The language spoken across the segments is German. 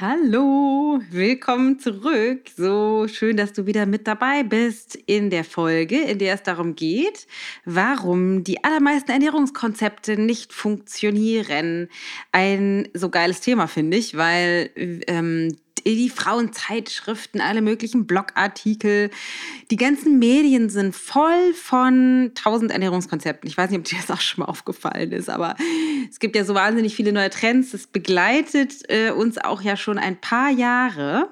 Hallo, willkommen zurück. So schön, dass du wieder mit dabei bist in der Folge, in der es darum geht, warum die allermeisten Ernährungskonzepte nicht funktionieren. Ein so geiles Thema, finde ich, weil ähm, die Frauenzeitschriften, alle möglichen Blogartikel. Die ganzen Medien sind voll von tausend Ernährungskonzepten. Ich weiß nicht, ob dir das auch schon mal aufgefallen ist, aber es gibt ja so wahnsinnig viele neue Trends. Das begleitet äh, uns auch ja schon ein paar Jahre.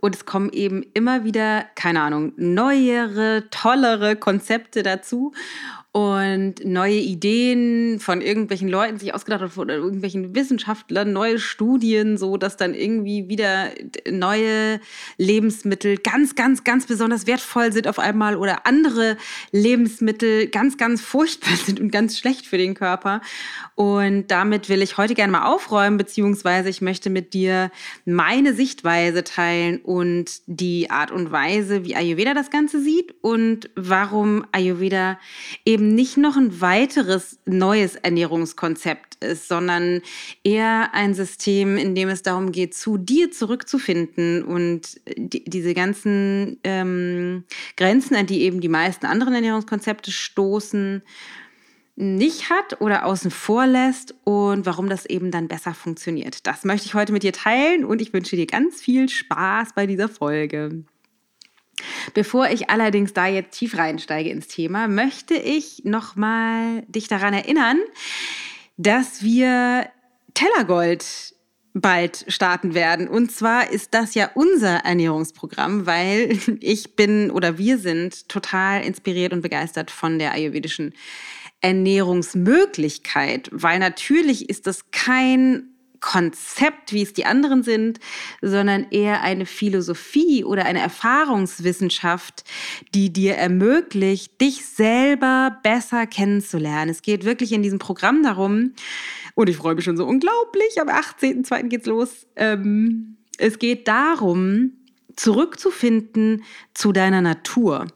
Und es kommen eben immer wieder, keine Ahnung, neuere, tollere Konzepte dazu und neue Ideen von irgendwelchen Leuten sich ausgedacht oder irgendwelchen Wissenschaftlern, neue Studien, so dass dann irgendwie wieder neue Lebensmittel ganz, ganz, ganz besonders wertvoll sind auf einmal oder andere Lebensmittel ganz, ganz furchtbar sind und ganz schlecht für den Körper. Und damit will ich heute gerne mal aufräumen, beziehungsweise ich möchte mit dir meine Sichtweise teilen und die Art und Weise, wie Ayurveda das Ganze sieht und warum Ayurveda eben eben nicht noch ein weiteres neues Ernährungskonzept ist, sondern eher ein System, in dem es darum geht, zu dir zurückzufinden und die, diese ganzen ähm, Grenzen, an die eben die meisten anderen Ernährungskonzepte stoßen, nicht hat oder außen vor lässt und warum das eben dann besser funktioniert. Das möchte ich heute mit dir teilen und ich wünsche dir ganz viel Spaß bei dieser Folge. Bevor ich allerdings da jetzt tief reinsteige ins Thema, möchte ich nochmal dich daran erinnern, dass wir Tellergold bald starten werden. Und zwar ist das ja unser Ernährungsprogramm, weil ich bin oder wir sind total inspiriert und begeistert von der ayurvedischen Ernährungsmöglichkeit, weil natürlich ist das kein Konzept, wie es die anderen sind, sondern eher eine Philosophie oder eine Erfahrungswissenschaft, die dir ermöglicht, dich selber besser kennenzulernen. Es geht wirklich in diesem Programm darum, und ich freue mich schon so unglaublich, am 18.02. geht's los. Ähm, es geht darum, zurückzufinden zu deiner Natur.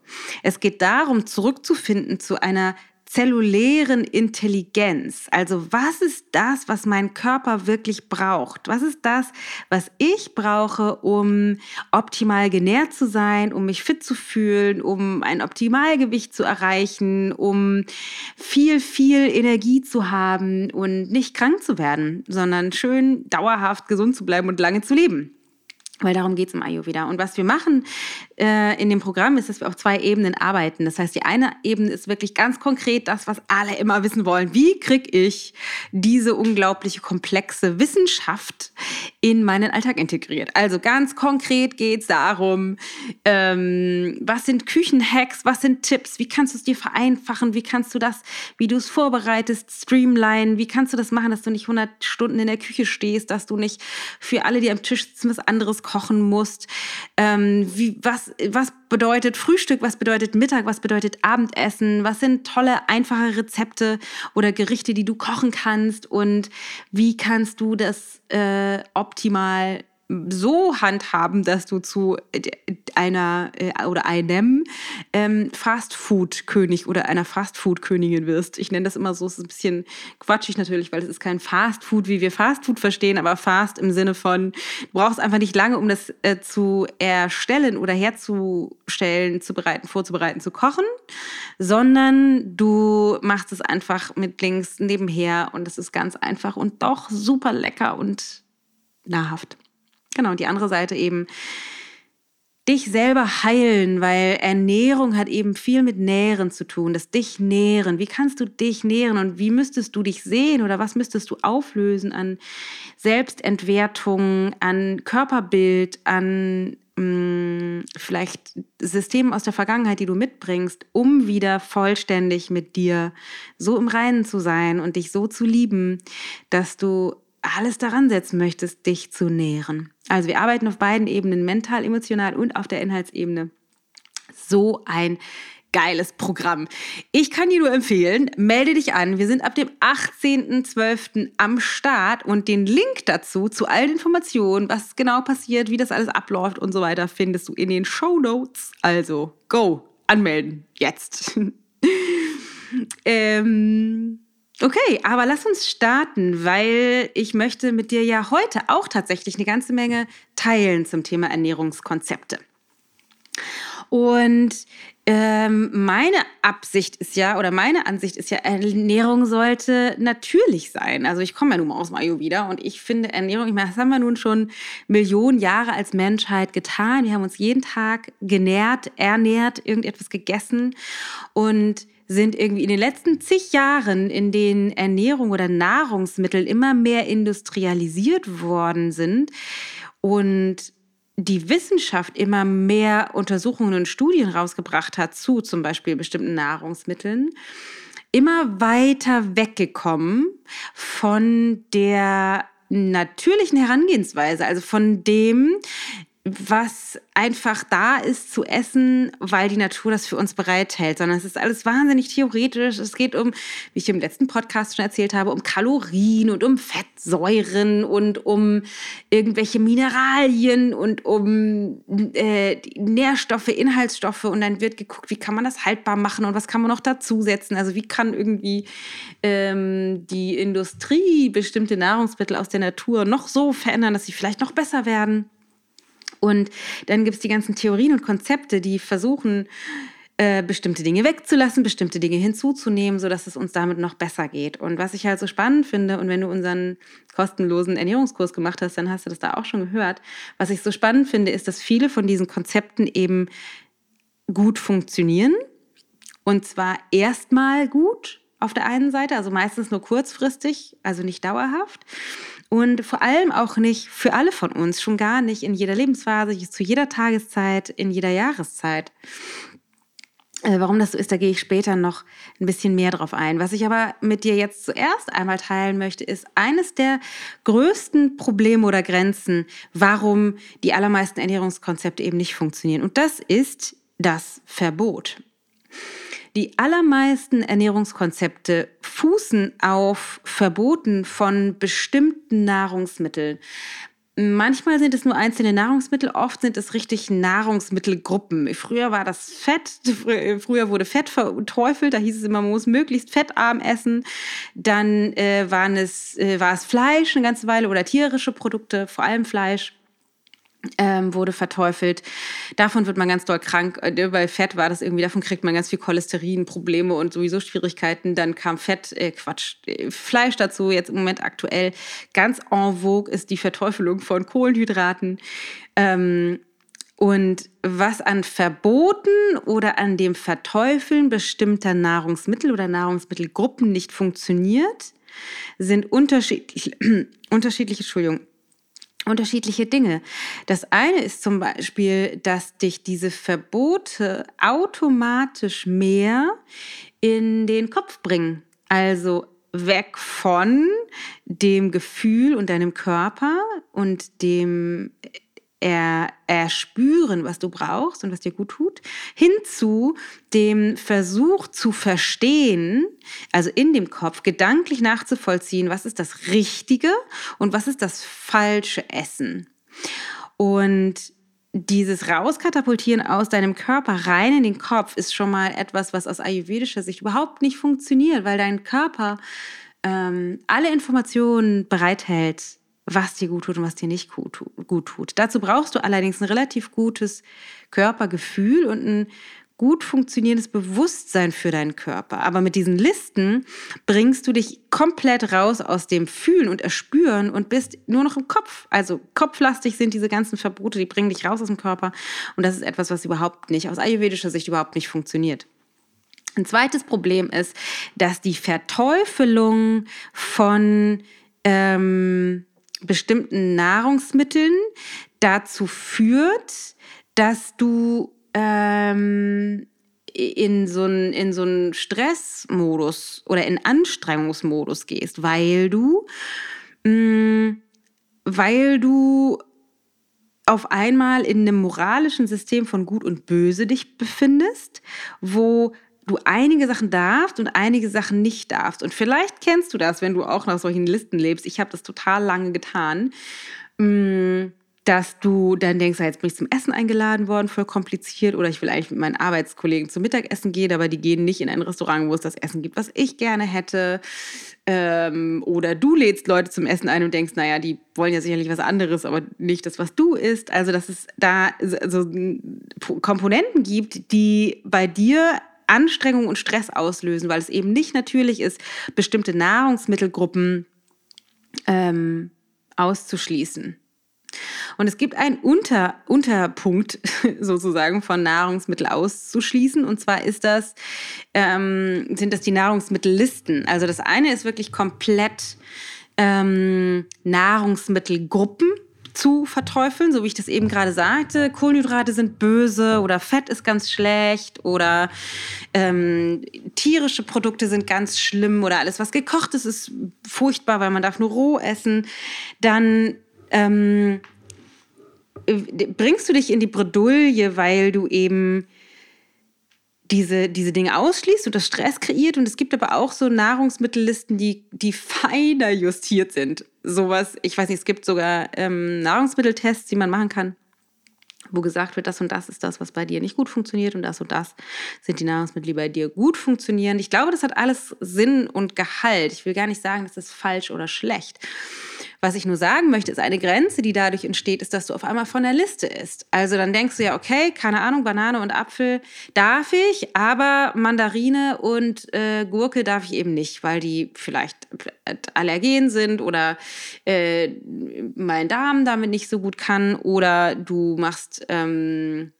Es geht darum, zurückzufinden zu einer zellulären Intelligenz. Also was ist das, was mein Körper wirklich braucht? Was ist das, was ich brauche, um optimal genährt zu sein, um mich fit zu fühlen, um ein Optimalgewicht zu erreichen, um viel, viel Energie zu haben und nicht krank zu werden, sondern schön dauerhaft gesund zu bleiben und lange zu leben. Weil darum geht es im Ayurveda. Und was wir machen äh, in dem Programm ist, dass wir auf zwei Ebenen arbeiten. Das heißt, die eine Ebene ist wirklich ganz konkret das, was alle immer wissen wollen. Wie kriege ich diese unglaubliche komplexe Wissenschaft in meinen Alltag integriert? Also ganz konkret geht es darum, ähm, was sind Küchenhacks, was sind Tipps, wie kannst du es dir vereinfachen, wie kannst du das, wie du es vorbereitest, streamline, wie kannst du das machen, dass du nicht 100 Stunden in der Küche stehst, dass du nicht für alle, die am Tisch sitzen, was anderes kochen musst. Ähm, wie, was, was bedeutet Frühstück, was bedeutet Mittag, was bedeutet Abendessen, was sind tolle, einfache Rezepte oder Gerichte, die du kochen kannst? Und wie kannst du das äh, optimal so handhaben, dass du zu einer äh, oder einem ähm, Fastfood-König oder einer Fastfood-Königin wirst. Ich nenne das immer so, es ist ein bisschen quatschig natürlich, weil es ist kein Fastfood, wie wir Fastfood verstehen, aber Fast im Sinne von, du brauchst einfach nicht lange, um das äh, zu erstellen oder herzustellen, zu bereiten, vorzubereiten, zu kochen, sondern du machst es einfach mit links nebenher und es ist ganz einfach und doch super lecker und nahrhaft. Genau, und die andere Seite eben dich selber heilen, weil Ernährung hat eben viel mit Nähren zu tun, das dich nähren. Wie kannst du dich nähren und wie müsstest du dich sehen oder was müsstest du auflösen an Selbstentwertung, an Körperbild, an mh, mm, vielleicht Systemen aus der Vergangenheit, die du mitbringst, um wieder vollständig mit dir so im Reinen zu sein und dich so zu lieben, dass du alles daran setzen möchtest, dich zu nähren. Also wir arbeiten auf beiden Ebenen, mental, emotional und auf der Inhaltsebene. So ein geiles Programm. Ich kann dir nur empfehlen, melde dich an. Wir sind ab dem 18.12. am Start und den Link dazu, zu allen Informationen, was genau passiert, wie das alles abläuft und so weiter, findest du in den Show Notes. Also, go, anmelden, jetzt. ähm, okay, aber lass uns starten, weil ich möchte mit dir ja heute auch tatsächlich eine ganze Menge teilen zum Thema Ernährungskonzepte. Und ähm, meine Absicht ist ja, oder meine Ansicht ist ja, Ernährung sollte natürlich sein. Also ich komme ja nun mal aus Mayo wieder und ich finde Ernährung, ich meine, das haben wir nun schon Millionen Jahre als Menschheit getan. Wir haben uns jeden Tag genährt, ernährt, irgendetwas gegessen und sind irgendwie in den letzten zig Jahren, in denen Ernährung oder Nahrungsmittel immer mehr industrialisiert worden sind und die Wissenschaft immer mehr Untersuchungen und Studien rausgebracht hat zu zum Beispiel bestimmten Nahrungsmitteln, immer weiter weggekommen von der natürlichen Herangehensweise, also von dem, was einfach da ist zu essen, weil die Natur das für uns bereithält, sondern es ist alles wahnsinnig theoretisch. Es geht um, wie ich im letzten Podcast schon erzählt habe, um Kalorien und um Fettsäuren und um irgendwelche Mineralien und um äh, Nährstoffe, Inhaltsstoffe. Und dann wird geguckt, wie kann man das haltbar machen und was kann man noch dazusetzen. Also wie kann irgendwie ähm, die Industrie bestimmte Nahrungsmittel aus der Natur noch so verändern, dass sie vielleicht noch besser werden. Und dann gibt es die ganzen Theorien und Konzepte, die versuchen, äh, bestimmte Dinge wegzulassen, bestimmte Dinge hinzuzunehmen, sodass es uns damit noch besser geht. Und was ich halt so spannend finde, und wenn du unseren kostenlosen Ernährungskurs gemacht hast, dann hast du das da auch schon gehört. Was ich so spannend finde, ist, dass viele von diesen Konzepten eben gut funktionieren. Und zwar erstmal gut auf der einen Seite, also meistens nur kurzfristig, also nicht dauerhaft und vor allem auch nicht für alle von uns, schon gar nicht in jeder Lebensphase, zu jeder Tageszeit, in jeder Jahreszeit. Äh, warum das so ist, da gehe ich später noch ein bisschen mehr drauf ein. Was ich aber mit dir jetzt zuerst einmal teilen möchte, ist eines der größten Probleme oder Grenzen, warum die allermeisten Ernährungskonzepte eben nicht funktionieren. Und das ist das Verbot. Die allermeisten Ernährungskonzepte fußen auf Verboten von bestimmten Nahrungsmitteln. Manchmal sind es nur einzelne Nahrungsmittel, oft sind es richtig Nahrungsmittelgruppen. Früher war das Fett, früher wurde Fett verteufelt, da hieß es immer, man muss möglichst fettarm essen. Dann äh, waren es, äh, war es Fleisch eine ganze Weile oder tierische Produkte, vor allem Fleisch ähm, wurde verteufelt. Davon wird man ganz doll krank. Äh, Bei Fett war das irgendwie, davon kriegt man ganz viel Cholesterin, Probleme und sowieso Schwierigkeiten. Dann kam Fett, äh, Quatsch, äh, Fleisch dazu. Jetzt im Moment aktuell ganz en vogue ist die Verteufelung von Kohlenhydraten. Ähm, und was an Verboten oder an dem Verteufeln bestimmter Nahrungsmittel oder Nahrungsmittelgruppen nicht funktioniert, sind unterschiedliche, unterschiedliche Entschuldigung, unterschiedliche Dinge. Das eine ist zum Beispiel, dass dich diese Verbote automatisch mehr in den Kopf bringen. Also weg von dem Gefühl und deinem Körper und dem er, erspüren, was du brauchst und was dir gut tut, hinzu dem Versuch zu verstehen, also in dem Kopf gedanklich nachzuvollziehen, was ist das Richtige und was ist das falsche Essen. Und dieses Rauskatapultieren aus deinem Körper rein in den Kopf ist schon mal etwas, was aus ayurvedischer Sicht überhaupt nicht funktioniert, weil dein Körper ähm, alle Informationen bereithält, was dir gut tut und was dir nicht gut, gut tut. Dazu brauchst du allerdings ein relativ gutes Körpergefühl und ein gut funktionierendes Bewusstsein für deinen Körper. Aber mit diesen Listen bringst du dich komplett raus aus dem Fühlen und Erspüren und bist nur noch im Kopf. Also kopflastig sind diese ganzen Verbote, die bringen dich raus aus dem Körper. Und das ist etwas, was überhaupt nicht, aus ayurvedischer Sicht überhaupt nicht funktioniert. Ein zweites Problem ist, dass die Verteufelung von ähm, bestimmten Nahrungsmitteln dazu führt, dass du ähm, in so einen in so Stressmodus oder in Anstrengungsmodus gehst, weil du mh, mm, weil du auf einmal in einem moralischen System von Gut und Böse dich befindest, wo du einige Sachen darfst und einige Sachen nicht darfst. Und vielleicht kennst du das, wenn du auch nach solchen Listen lebst. Ich habe das total lange getan. Mm, dass du dann denkst, jetzt bin ich zum Essen eingeladen worden, voll kompliziert, oder ich will eigentlich mit meinen Arbeitskollegen zum Mittagessen gehen, aber die gehen nicht in ein Restaurant, wo es das Essen gibt, was ich gerne hätte. Ähm, oder du lädst Leute zum Essen ein und denkst, naja, die wollen ja sicherlich was anderes, aber nicht das, was du isst. Also, dass es da so Komponenten gibt, die bei dir Anstrengung und Stress auslösen, weil es eben nicht natürlich ist, bestimmte Nahrungsmittelgruppen ähm, auszuschließen. Und es gibt einen Unter, Unterpunkt sozusagen von Nahrungsmittel auszuschließen. Und zwar ist das, ähm, sind das die Nahrungsmittellisten. Also das eine ist wirklich komplett ähm, Nahrungsmittelgruppen zu verteufeln, so wie ich das eben gerade sagte. Kohlenhydrate sind böse oder Fett ist ganz schlecht oder ähm, tierische Produkte sind ganz schlimm oder alles, was gekocht ist, ist furchtbar, weil man darf nur roh essen. Dann ähm, bringst du dich in die Bredouille, weil du eben diese, diese Dinge ausschließt und das Stress kreiert. Und es gibt aber auch so Nahrungsmittellisten, die, die feiner justiert sind. Sowas, ich weiß nicht, es gibt sogar ähm, Nahrungsmitteltests, die man machen kann, wo gesagt wird, das und das ist das, was bei dir nicht gut funktioniert und das und das sind die Nahrungsmittel, die bei dir gut funktionieren. Ich glaube, das hat alles Sinn und Gehalt. Ich will gar nicht sagen, das ist falsch oder schlecht. Was ich nur sagen möchte, ist eine Grenze, die dadurch entsteht, ist, dass du auf einmal von der Liste isst. Also dann denkst du ja, okay, keine Ahnung, Banane und Apfel darf ich, aber Mandarine und äh, Gurke darf ich eben nicht, weil die vielleicht allergen sind oder äh, mein Darm damit nicht so gut kann oder du machst ähm,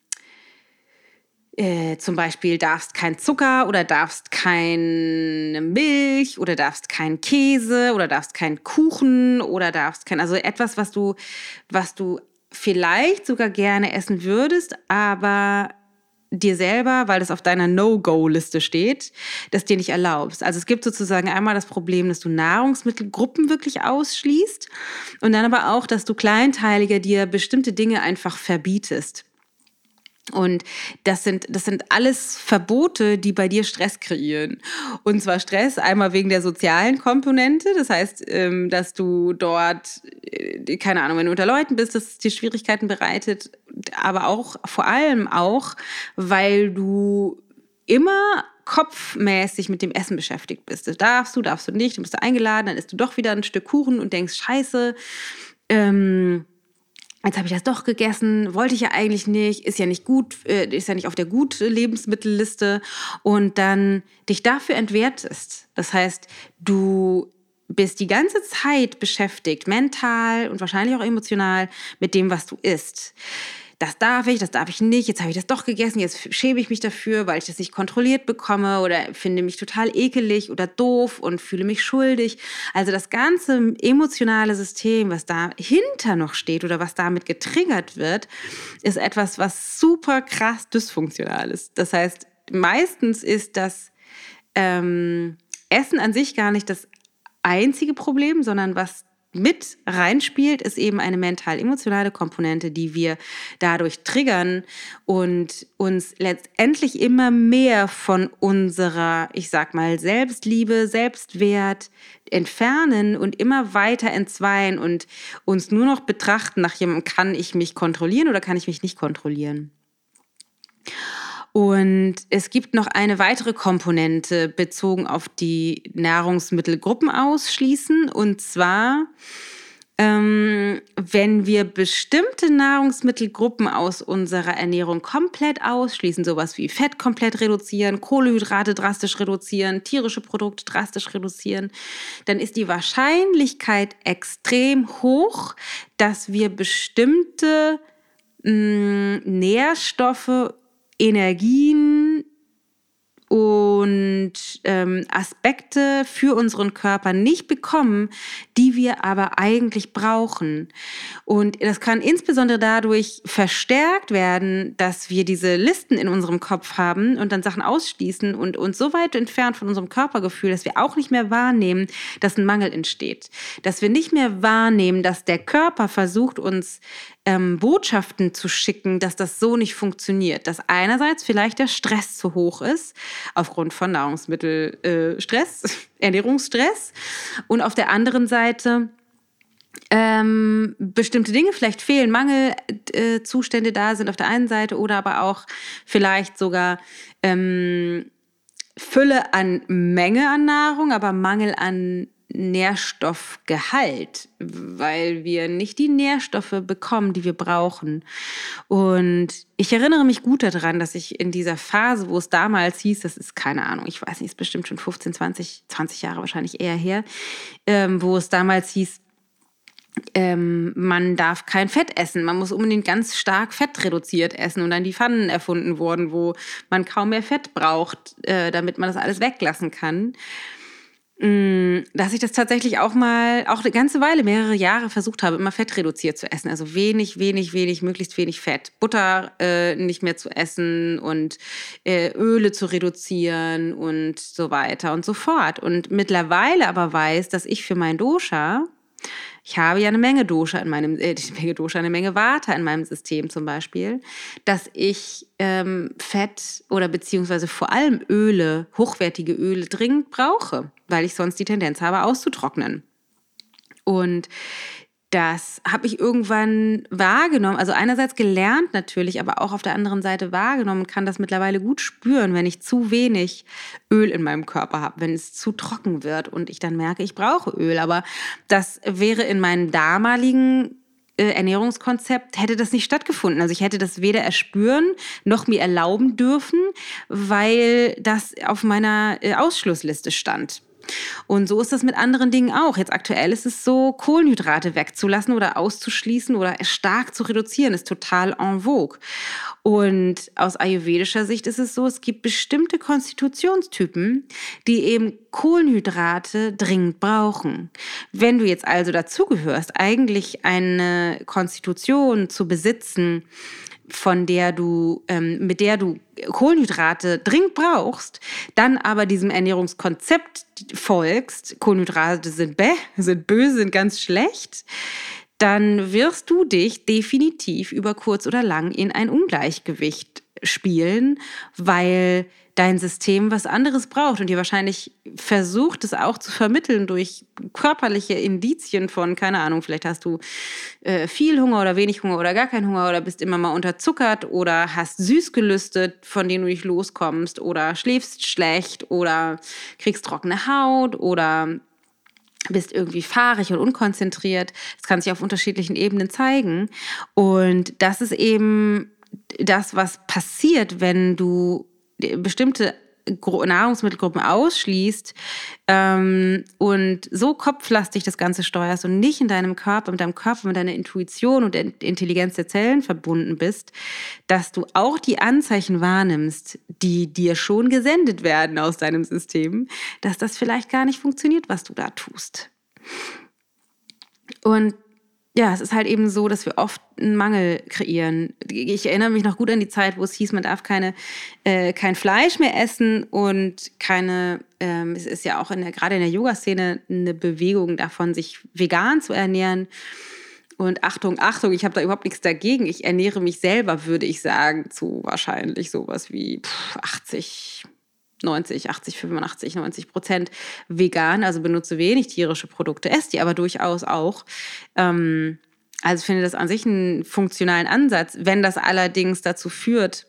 äh, zum Beispiel darfst kein Zucker oder darfst keine Milch oder darfst kein Käse oder darfst kein Kuchen oder darfst kein, also etwas, was du, was du vielleicht sogar gerne essen würdest, aber dir selber, weil das auf deiner No-Go-Liste steht, das dir nicht erlaubst. Also es gibt sozusagen einmal das Problem, dass du Nahrungsmittelgruppen wirklich ausschließt und dann aber auch, dass du kleinteiliger dir bestimmte Dinge einfach verbietest. Und das sind, das sind alles Verbote, die bei dir Stress kreieren. Und zwar Stress einmal wegen der sozialen Komponente. Das heißt, ähm, dass du dort, äh, keine Ahnung, wenn du unter Leuten bist, dass es dir Schwierigkeiten bereitet. Aber auch, vor allem auch, weil du immer kopfmäßig mit dem Essen beschäftigt bist. Das darfst du, darfst du nicht, du bist da eingeladen, dann isst du doch wieder ein Stück Kuchen und denkst, scheiße, ähm, jetzt habe ich das doch gegessen, wollte ich ja eigentlich nicht, ist ja nicht gut, äh, ist ja nicht auf der gut Lebensmittelliste und dann dich dafür entwertest. Das heißt, du bist die ganze Zeit beschäftigt, mental und wahrscheinlich auch emotional mit dem, was du isst das darf ich, das darf ich nicht, jetzt habe ich das doch gegessen, jetzt schäme ich mich dafür, weil ich das nicht kontrolliert bekomme oder finde mich total ekelig oder doof und fühle mich schuldig. Also das ganze emotionale System, was dahinter noch steht oder was damit getriggert wird, ist etwas, was super krass dysfunktional ist. Das heißt, meistens ist das ähm, Essen an sich gar nicht das einzige Problem, sondern was mit reinspielt, ist eben eine mental-emotionale Komponente, die wir dadurch triggern und uns letztendlich immer mehr von unserer, ich sag mal, Selbstliebe, Selbstwert entfernen und immer weiter entzweien und uns nur noch betrachten nach jemandem, kann ich mich kontrollieren oder kann ich mich nicht kontrollieren. Und es gibt noch eine weitere Komponente bezogen auf die Nahrungsmittelgruppen ausschließen. Und zwar, ähm, wenn wir bestimmte Nahrungsmittelgruppen aus unserer Ernährung komplett ausschließen, sowas wie Fett komplett reduzieren, Kohlenhydrate drastisch reduzieren, tierische Produkte drastisch reduzieren, dann ist die Wahrscheinlichkeit extrem hoch, dass wir bestimmte mh, mm, Nährstoffe Energien und ähm, Aspekte für unseren Körper nicht bekommen, die wir aber eigentlich brauchen. Und das kann insbesondere dadurch verstärkt werden, dass wir diese Listen in unserem Kopf haben und dann Sachen ausschließen und uns so weit entfernt von unserem Körpergefühl, dass wir auch nicht mehr wahrnehmen, dass ein Mangel entsteht. Dass wir nicht mehr wahrnehmen, dass der Körper versucht, uns ähm, Botschaften zu schicken, dass das so nicht funktioniert. Dass einerseits vielleicht der Stress zu hoch ist, aufgrund von Nahrungsmittelstress, äh, Ernährungsstress. Und auf der anderen Seite ähm, bestimmte Dinge vielleicht fehlen, Mangelzustände äh, da sind auf der einen Seite oder aber auch vielleicht sogar ähm, Fülle an Menge an Nahrung, aber Mangel an Nährstoffgehalt, weil wir nicht die Nährstoffe bekommen, die wir brauchen. Und ich erinnere mich gut daran, dass ich in dieser Phase, wo es damals hieß, das ist keine Ahnung, ich weiß nicht, ist bestimmt schon 15, 20, 20 Jahre wahrscheinlich eher her, ähm, wo es damals hieß, ähm, man darf kein Fett essen. Man muss unbedingt ganz stark Fett reduziert essen und dann die Pfannen erfunden wurden, wo man kaum mehr Fett braucht, äh, damit man das alles weglassen kann. Mm, dass ich das tatsächlich auch mal, auch eine ganze Weile, mehrere Jahre versucht habe, immer Fett reduziert zu essen. Also wenig, wenig, wenig, möglichst wenig Fett. Butter äh, nicht mehr zu essen und äh, Öle zu reduzieren und so weiter und so fort. Und mittlerweile aber weiß, dass ich für mein Dosha ich habe ja eine Menge Dosha in meinem, äh, eine Menge Dosha, eine Menge Vata in meinem System zum Beispiel, dass ich ähm, Fett oder beziehungsweise vor allem Öle, hochwertige Öle dringend brauche, weil ich sonst die Tendenz habe, auszutrocknen. Und das habe ich irgendwann wahrgenommen, also einerseits gelernt natürlich, aber auch auf der anderen Seite wahrgenommen und kann das mittlerweile gut spüren, wenn ich zu wenig Öl in meinem Körper habe, wenn es zu trocken wird und ich dann merke, ich brauche Öl. Aber das wäre in meinem damaligen äh, Ernährungskonzept hätte das nicht stattgefunden. Also ich hätte das weder erspüren noch mir erlauben dürfen, weil das auf meiner äh, Ausschlussliste stand. Und so ist das mit anderen Dingen auch. Jetzt aktuell ist es so, Kohlenhydrate wegzulassen oder auszuschließen oder stark zu reduzieren, ist total en vogue. Und aus ayurvedischer Sicht ist es so, es gibt bestimmte Konstitutionstypen, die eben Kohlenhydrate dringend brauchen. Wenn du jetzt also dazugehörst, eigentlich eine Konstitution zu besitzen, von der du, ähm, mit der du Kohlenhydrate dringend brauchst, dann aber diesem Ernährungskonzept folgst, Kohlenhydrate sind bäh, sind böse, sind ganz schlecht, dann wirst du dich definitiv über kurz oder lang in ein Ungleichgewicht spielen, weil dein System was anderes braucht und ihr wahrscheinlich versucht es auch zu vermitteln durch körperliche Indizien von, keine Ahnung, vielleicht hast du äh, viel Hunger oder wenig Hunger oder gar keinen Hunger oder bist immer mal unterzuckert oder hast süß gelüstet, von denen du nicht loskommst oder schläfst schlecht oder kriegst trockene Haut oder bist irgendwie fahrig und unkonzentriert. Das kann sich auf unterschiedlichen Ebenen zeigen. Und das ist eben das, was passiert, wenn du bestimmte Nahrungsmittelgruppen ausschließt ähm, und so kopflastig das Ganze steuerst und nicht in deinem Körper, mit deinem Körper, mit deiner Intuition und der Intelligenz der Zellen verbunden bist, dass du auch die Anzeichen wahrnimmst, die dir schon gesendet werden aus deinem System, dass das vielleicht gar nicht funktioniert, was du da tust. Und ja, es ist halt eben so, dass wir oft einen Mangel kreieren. Ich erinnere mich noch gut an die Zeit, wo es hieß, man darf keine, äh, kein Fleisch mehr essen und keine, ähm, es ist ja auch in der, gerade in der Yoga-Szene eine Bewegung davon, sich vegan zu ernähren. Und Achtung, Achtung, ich habe da überhaupt nichts dagegen. Ich ernähre mich selber, würde ich sagen, zu wahrscheinlich sowas wie 80, 90, 80, 85, 90 Prozent vegan, also benutze wenig tierische Produkte, esse die aber durchaus auch. Ähm, also ich finde das an sich einen funktionalen Ansatz. Wenn das allerdings dazu führt,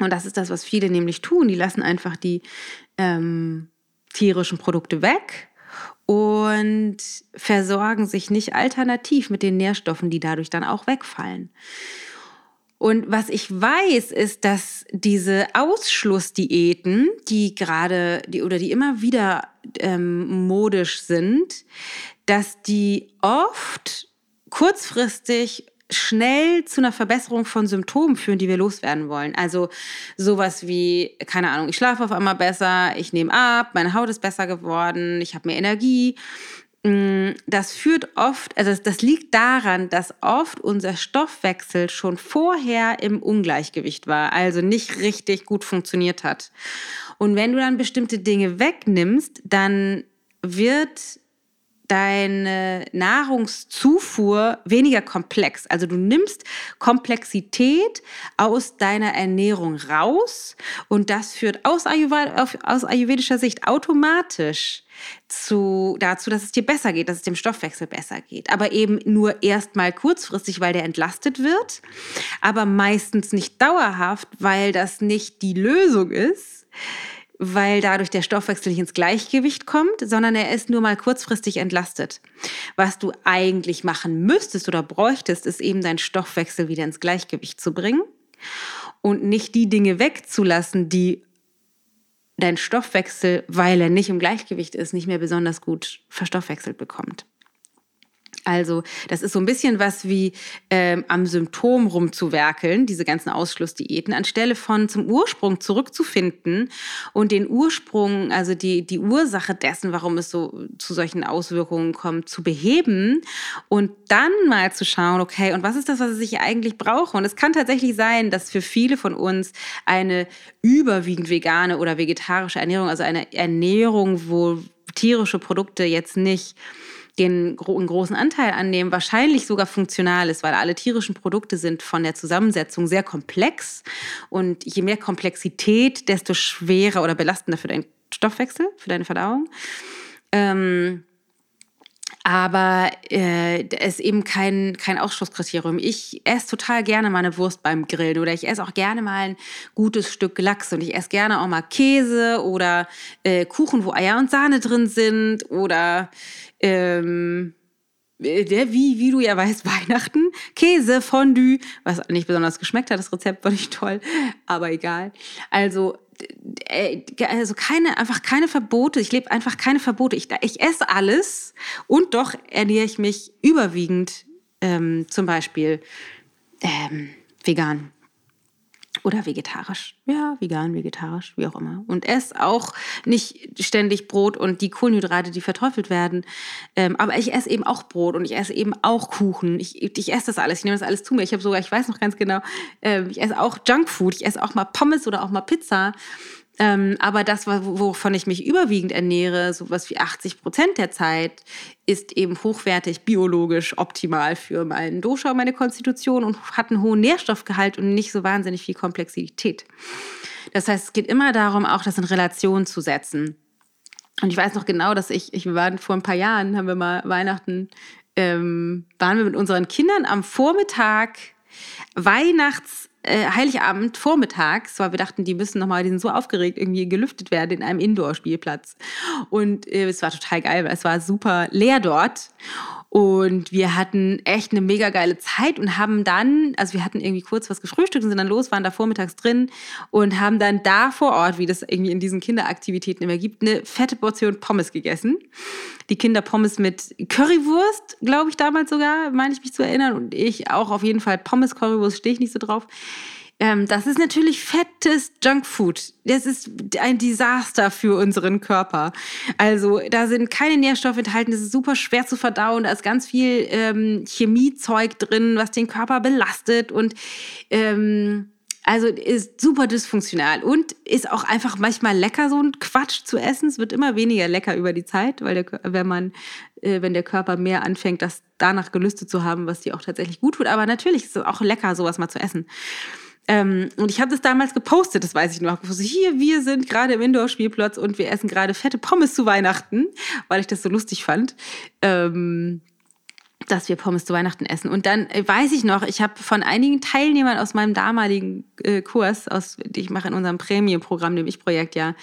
und das ist das, was viele nämlich tun, die lassen einfach die ähm, tierischen Produkte weg und versorgen sich nicht alternativ mit den Nährstoffen, die dadurch dann auch wegfallen. Und was ich weiß, ist, dass diese Ausschlussdiäten, die gerade, die oder die immer wieder ähm, modisch sind, dass die oft kurzfristig schnell zu einer Verbesserung von Symptomen führen, die wir loswerden wollen. Also sowas wie, keine Ahnung, ich schlafe auf einmal besser, ich nehme ab, meine Haut ist besser geworden, ich habe mehr Energie. Mm, das führt oft, also das liegt daran, dass oft unser Stoffwechsel schon vorher im Ungleichgewicht war, also nicht richtig gut funktioniert hat. Und wenn du dann bestimmte Dinge wegnimmst, dann wird deine Nahrungszufuhr weniger komplex. Also du nimmst Komplexität aus deiner Ernährung raus und das führt aus, ayurvedischer Sicht automatisch zu, dazu, dass es dir besser geht, dass es dem Stoffwechsel besser geht. Aber eben nur erstmal kurzfristig, weil der entlastet wird, aber meistens nicht dauerhaft, weil das nicht die Lösung ist weil dadurch der Stoffwechsel nicht ins Gleichgewicht kommt, sondern er ist nur mal kurzfristig entlastet. Was du eigentlich machen müsstest oder bräuchtest, ist eben deinen Stoffwechsel wieder ins Gleichgewicht zu bringen und nicht die Dinge wegzulassen, die dein Stoffwechsel, weil er nicht im Gleichgewicht ist, nicht mehr besonders gut verstoffwechselt bekommt. Also das ist so ein bisschen was wie ähm, am Symptom rumzuwerkeln, diese ganzen Ausschlussdiäten, anstelle von zum Ursprung zurückzufinden und den Ursprung, also die, die Ursache dessen, warum es so zu solchen Auswirkungen kommt, zu beheben und dann mal zu schauen, okay, und was ist das, was ich eigentlich brauche? Und es kann tatsächlich sein, dass für viele von uns eine überwiegend vegane oder vegetarische Ernährung, also eine Ernährung, wo tierische Produkte jetzt nicht den einen großen Anteil annehmen, wahrscheinlich sogar funktional ist, weil alle tierischen Produkte sind von der Zusammensetzung sehr komplex und je mehr Komplexität, desto schwerer oder belastender für deinen Stoffwechsel, für deine Verdauung. Ähm, aber äh, es ist eben kein, kein Ausschlusskriterium. Ich esse total gerne mal eine Wurst beim Grillen oder ich esse auch gerne mal ein gutes Stück Lachs und ich esse gerne auch mal Käse oder äh, Kuchen, wo Eier und Sahne drin sind oder ähm, äh, der, wie, wie du ja weißt, Weihnachten, Käse, Fondue, was nicht besonders geschmeckt hat, das Rezept war nicht toll, aber egal. Also äh, also keine, einfach keine Verbote. Ich lebe einfach keine Verbote. Ich, ich esse alles und doch ernähre ich mich überwiegend ähm, zum Beispiel ähm, vegan. Oder vegetarisch. Ja, vegan, vegetarisch, wie auch immer. Und esse auch nicht ständig Brot und die Kohlenhydrate, die verteufelt werden. Ähm, aber ich esse eben auch Brot und ich esse eben auch Kuchen. Ich, ich esse das alles, ich nehme das alles zu mir. Ich habe sogar, ich weiß noch ganz genau, ähm, ich esse auch Junkfood. Ich esse auch mal Pommes oder auch mal Pizza. Ähm, aber das, wovon ich mich überwiegend ernähre, sowas wie 80 Prozent der Zeit, ist eben hochwertig, biologisch, optimal für meinen Dosha und meine Konstitution und hat einen hohen Nährstoffgehalt und nicht so wahnsinnig viel Komplexität. Das heißt, es geht immer darum, auch das in Relation zu setzen. Und ich weiß noch genau, dass ich, ich waren vor ein paar Jahren, haben wir mal Weihnachten, ähm, waren wir mit unseren Kindern am Vormittag Weihnachts äh, Heiligabend vormittags, weil wir dachten, die müssen nochmal, die sind so aufgeregt, irgendwie gelüftet werden in einem Indoor-Spielplatz. Und äh, es war total geil, weil es war super leer dort. Und wir hatten echt eine mega geile Zeit und haben dann, also wir hatten irgendwie kurz was gefrühstückt und sind dann los, waren da vormittags drin und haben dann da vor Ort, wie das irgendwie in diesen Kinderaktivitäten immer gibt, eine fette Portion Pommes gegessen. Die Kinder Pommes mit Currywurst, glaube ich damals sogar, meine ich mich zu erinnern. Und ich auch auf jeden Fall Pommes, Currywurst stehe ich nicht so drauf. Ähm, das ist natürlich fettes Junkfood. Das ist ein Desaster für unseren Körper. Also da sind keine Nährstoffe enthalten. Das ist super schwer zu verdauen. Da ist ganz viel ähm, Chemiezeug drin, was den Körper belastet und ähm, also ist super dysfunktional und ist auch einfach manchmal lecker, so ein Quatsch zu essen. Es wird immer weniger lecker über die Zeit, weil der, wenn man, äh, wenn der Körper mehr anfängt, das danach gelüstet zu haben, was dir auch tatsächlich gut tut. Aber natürlich ist es auch lecker, sowas mal zu essen. Ähm, und ich habe das damals gepostet, das weiß ich noch. Hier, wir sind gerade im Indoor-Spielplatz und wir essen gerade fette Pommes zu Weihnachten, weil ich das so lustig fand. Ähm, dass wir Pommes zu Weihnachten essen. Und dann äh, weiß ich noch, ich habe von einigen Teilnehmern aus meinem damaligen äh, Kurs, aus, die ich mache in unserem Prämienprogramm, dem Ich-Projekt ja,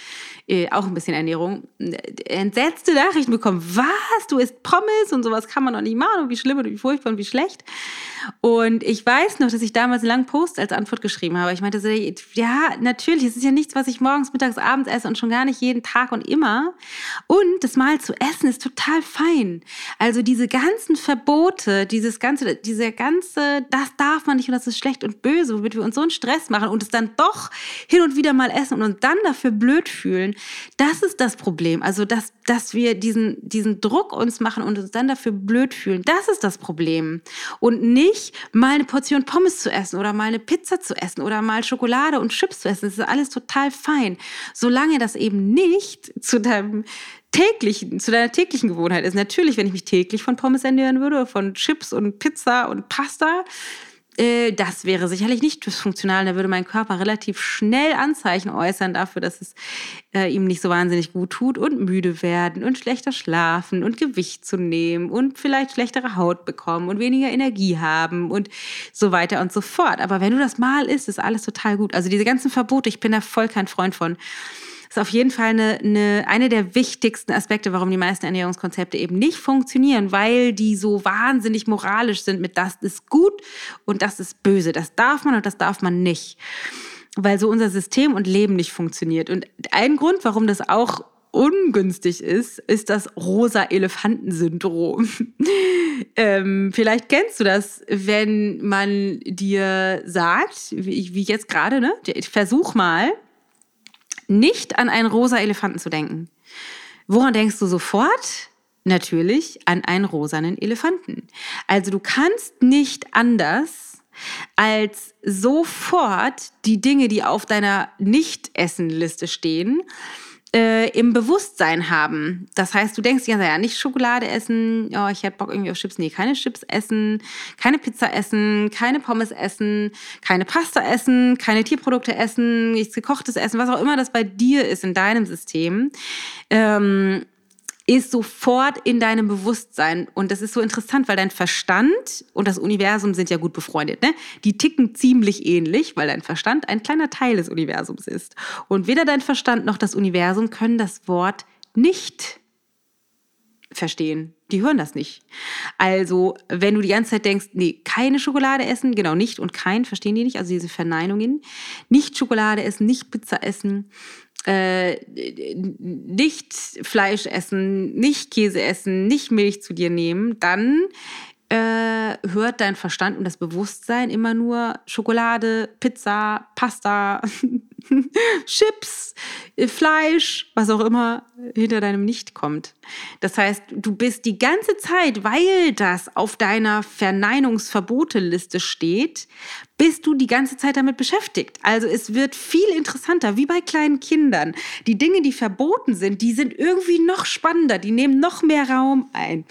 äh, auch ein bisschen Ernährung, äh, entsetzte Nachrichten bekommen. Was? Du isst Pommes und sowas kann man doch nicht machen und wie schlimm und wie furchtbar und wie schlecht. Und ich weiß noch, dass ich damals einen langen Post als Antwort geschrieben habe. Ich meinte so, ja, natürlich, es ist ja nichts, was ich morgens, mittags, abends esse und schon gar nicht jeden Tag und immer. Und das Mal zu essen ist total fein. Also diese ganzen Verbote, dieses ganze, diese ganze, das darf man nicht und das ist schlecht und böse, womit wir uns so einen Stress machen und es dann doch hin und wieder mal essen und uns dann dafür blöd fühlen, das ist das Problem. Also, dass, dass wir diesen, diesen Druck uns machen und uns dann dafür blöd fühlen, das ist das Problem. Und nicht mal eine Portion Pommes zu essen oder mal eine Pizza zu essen oder mal Schokolade und Chips zu essen. Das ist alles total fein. Solange das eben nicht zu deinem täglichen, zu deiner täglichen Gewohnheit ist. Natürlich, wenn ich mich täglich von Pommes ernähren würde, von Chips und Pizza und Pasta, das wäre sicherlich nicht dysfunktional. Da würde mein Körper relativ schnell Anzeichen äußern dafür, dass es äh, ihm nicht so wahnsinnig gut tut und müde werden und schlechter schlafen und Gewicht zu nehmen und vielleicht schlechtere Haut bekommen und weniger Energie haben und so weiter und so fort. Aber wenn du das mal isst, ist alles total gut. Also diese ganzen Verbote, ich bin da voll kein Freund von ist auf jeden Fall eine, eine, eine der wichtigsten Aspekte, warum die meisten Ernährungskonzepte eben nicht funktionieren, weil die so wahnsinnig moralisch sind mit das ist gut und das ist böse. Das darf man und das darf man nicht. Weil so unser System und Leben nicht funktioniert. Und ein Grund, warum das auch ungünstig ist, ist das rosa Elefantensyndrom. ähm, vielleicht kennst du das, wenn man dir sagt, wie, wie jetzt gerade, ne? Versuch mal, nicht an einen rosa Elefanten zu denken. Woran denkst du sofort? Natürlich an einen rosanen Elefanten. Also du kannst nicht anders als sofort die Dinge, die auf deiner Nicht-Essen-Liste stehen, äh, im Bewusstsein haben. Das heißt, du denkst ja, ja, nicht Schokolade essen, oh, ich hätte Bock irgendwie auf Chips. Nee, keine Chips essen, keine Pizza essen, keine Pommes essen, keine Pasta essen, keine Tierprodukte essen, nichts gekochtes essen, was auch immer das bei dir ist in deinem System. Ähm, ist sofort in deinem Bewusstsein. Und das ist so interessant, weil dein Verstand und das Universum sind ja gut befreundet. Ne? Die ticken ziemlich ähnlich, weil dein Verstand ein kleiner Teil des Universums ist. Und weder dein Verstand noch das Universum können das Wort nicht verstehen. Die hören das nicht. Also, wenn du die ganze Zeit denkst, nee, keine Schokolade essen, genau nicht und kein, verstehen die nicht, also diese Verneinungen, nicht Schokolade essen, nicht Pizza essen, äh, nicht Fleisch essen, nicht Käse essen, nicht Milch zu dir nehmen, dann äh, hört dein Verstand und das Bewusstsein immer nur Schokolade, Pizza, Pasta, Chips, Fleisch, was auch immer hinter deinem Nicht kommt. Das heißt, du bist die ganze Zeit, weil das auf deiner Verneinungsverboteliste steht, bist du die ganze Zeit damit beschäftigt. Also es wird viel interessanter, wie bei kleinen Kindern. Die Dinge, die verboten sind, die sind irgendwie noch spannender, die nehmen noch mehr Raum ein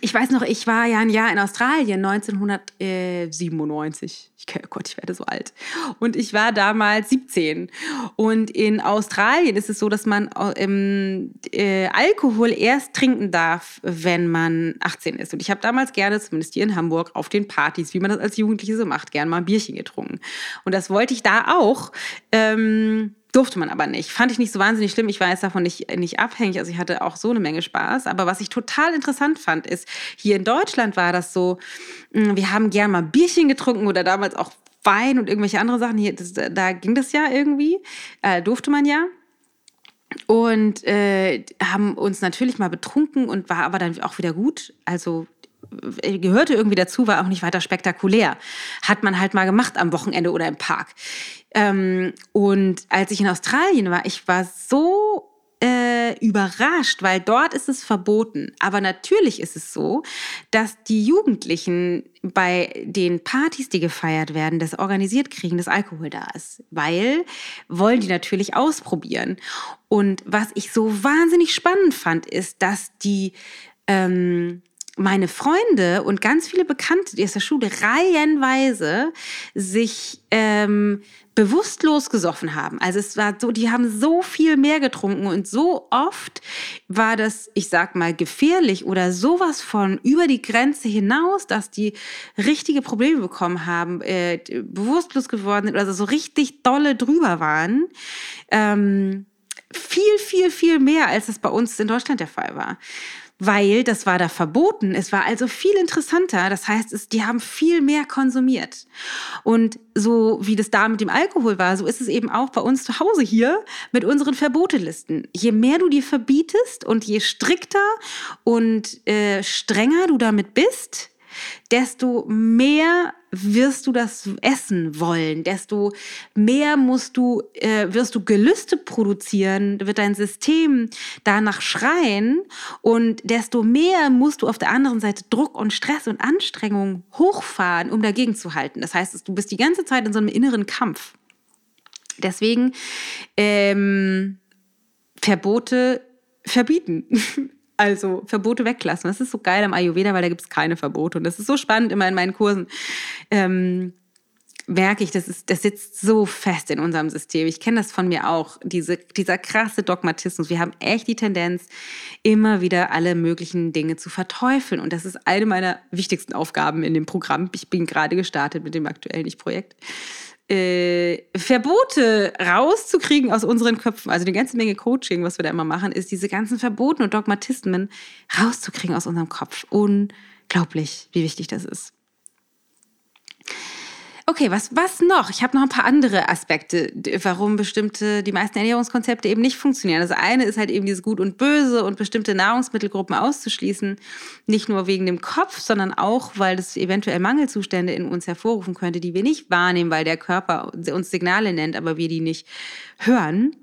ich weiß noch, ich war ja ein Jahr in Australien, 1997. Ich, oh Gott, ich werde so alt. Und ich war damals 17. Und in Australien ist es so, dass man ähm, äh, Alkohol erst trinken darf, wenn man 18 ist. Und ich habe damals gerne, zumindest hier in Hamburg, auf den Partys, wie man das als Jugendliche so macht, gerne mal ein Bierchen getrunken. Und das wollte ich da auch. Ähm, Durfte man aber nicht. Fand ich nicht so wahnsinnig schlimm. Ich war jetzt davon nicht, nicht abhängig. Also ich hatte auch so eine Menge Spaß. Aber was ich total interessant fand, ist, hier in Deutschland war das so, hm, wir haben gern mal Bierchen getrunken oder damals auch Wein und irgendwelche andere Sachen. Hier, das, da ging das ja irgendwie. Äh, durfte man ja. Und äh, haben uns natürlich mal betrunken und war aber dann auch wieder gut. Also äh, gehörte irgendwie dazu, war auch nicht weiter spektakulär. Hat man halt mal gemacht am Wochenende oder im Park. Ähm, und als ich in Australien war, ich war so äh, überrascht, weil dort ist es verboten. Aber natürlich ist es so, dass die Jugendlichen bei den Partys, die gefeiert werden, das organisiert kriegen, dass Alkohol da ist. Weil wollen die natürlich ausprobieren. Und was ich so wahnsinnig spannend fand, ist, dass die ähm, meine Freunde und ganz viele Bekannte die aus der Schule reihenweise sich ähm, bewusstlos gesoffen haben. Also es war so, die haben so viel mehr getrunken und so oft war das, ich sag mal, gefährlich oder sowas von über die Grenze hinaus, dass die richtige Probleme bekommen haben, äh, bewusstlos geworden sind, also so richtig dolle drüber waren. Ähm, viel, viel, viel mehr, als das bei uns in Deutschland der Fall war weil das war da verboten. Es war also viel interessanter. Das heißt, es, die haben viel mehr konsumiert. Und so wie das da mit dem Alkohol war, so ist es eben auch bei uns zu Hause hier mit unseren Verbotelisten. Je mehr du dir verbietest und je strikter und äh, strenger du damit bist, desto mehr wirst du das essen wollen, desto mehr musst du, äh, wirst du Gelüste produzieren, wird dein System danach schreien und desto mehr musst du auf der anderen Seite Druck und Stress und Anstrengung hochfahren, um dagegen zu halten. Das heißt, du bist die ganze Zeit in so einem inneren Kampf. Deswegen ähm, Verbote verbieten. Also Verbote weglassen. Das ist so geil am Ayurveda, weil da gibt es keine Verbote. Und das ist so spannend immer in meinen Kursen. Ähm, merke ich, das, ist, das sitzt so fest in unserem System. Ich kenne das von mir auch, diese, dieser krasse Dogmatismus. Wir haben echt die Tendenz, immer wieder alle möglichen Dinge zu verteufeln. Und das ist eine meiner wichtigsten Aufgaben in dem Programm. Ich bin gerade gestartet mit dem aktuellen Ich-Projekt. Äh, Verbote rauszukriegen aus unseren Köpfen, also eine ganze Menge Coaching, was wir da immer machen, ist diese ganzen Verboten und Dogmatismen rauszukriegen aus unserem Kopf. Unglaublich, wie wichtig das ist. Okay, was, was noch? Ich habe noch ein paar andere Aspekte, warum bestimmte, die meisten Ernährungskonzepte eben nicht funktionieren. Das eine ist halt eben dieses Gut und Böse und bestimmte Nahrungsmittelgruppen auszuschließen. Nicht nur wegen dem Kopf, sondern auch, weil das eventuell Mangelzustände in uns hervorrufen könnte, die wir nicht wahrnehmen, weil der Körper uns Signale nennt, aber wir die nicht hören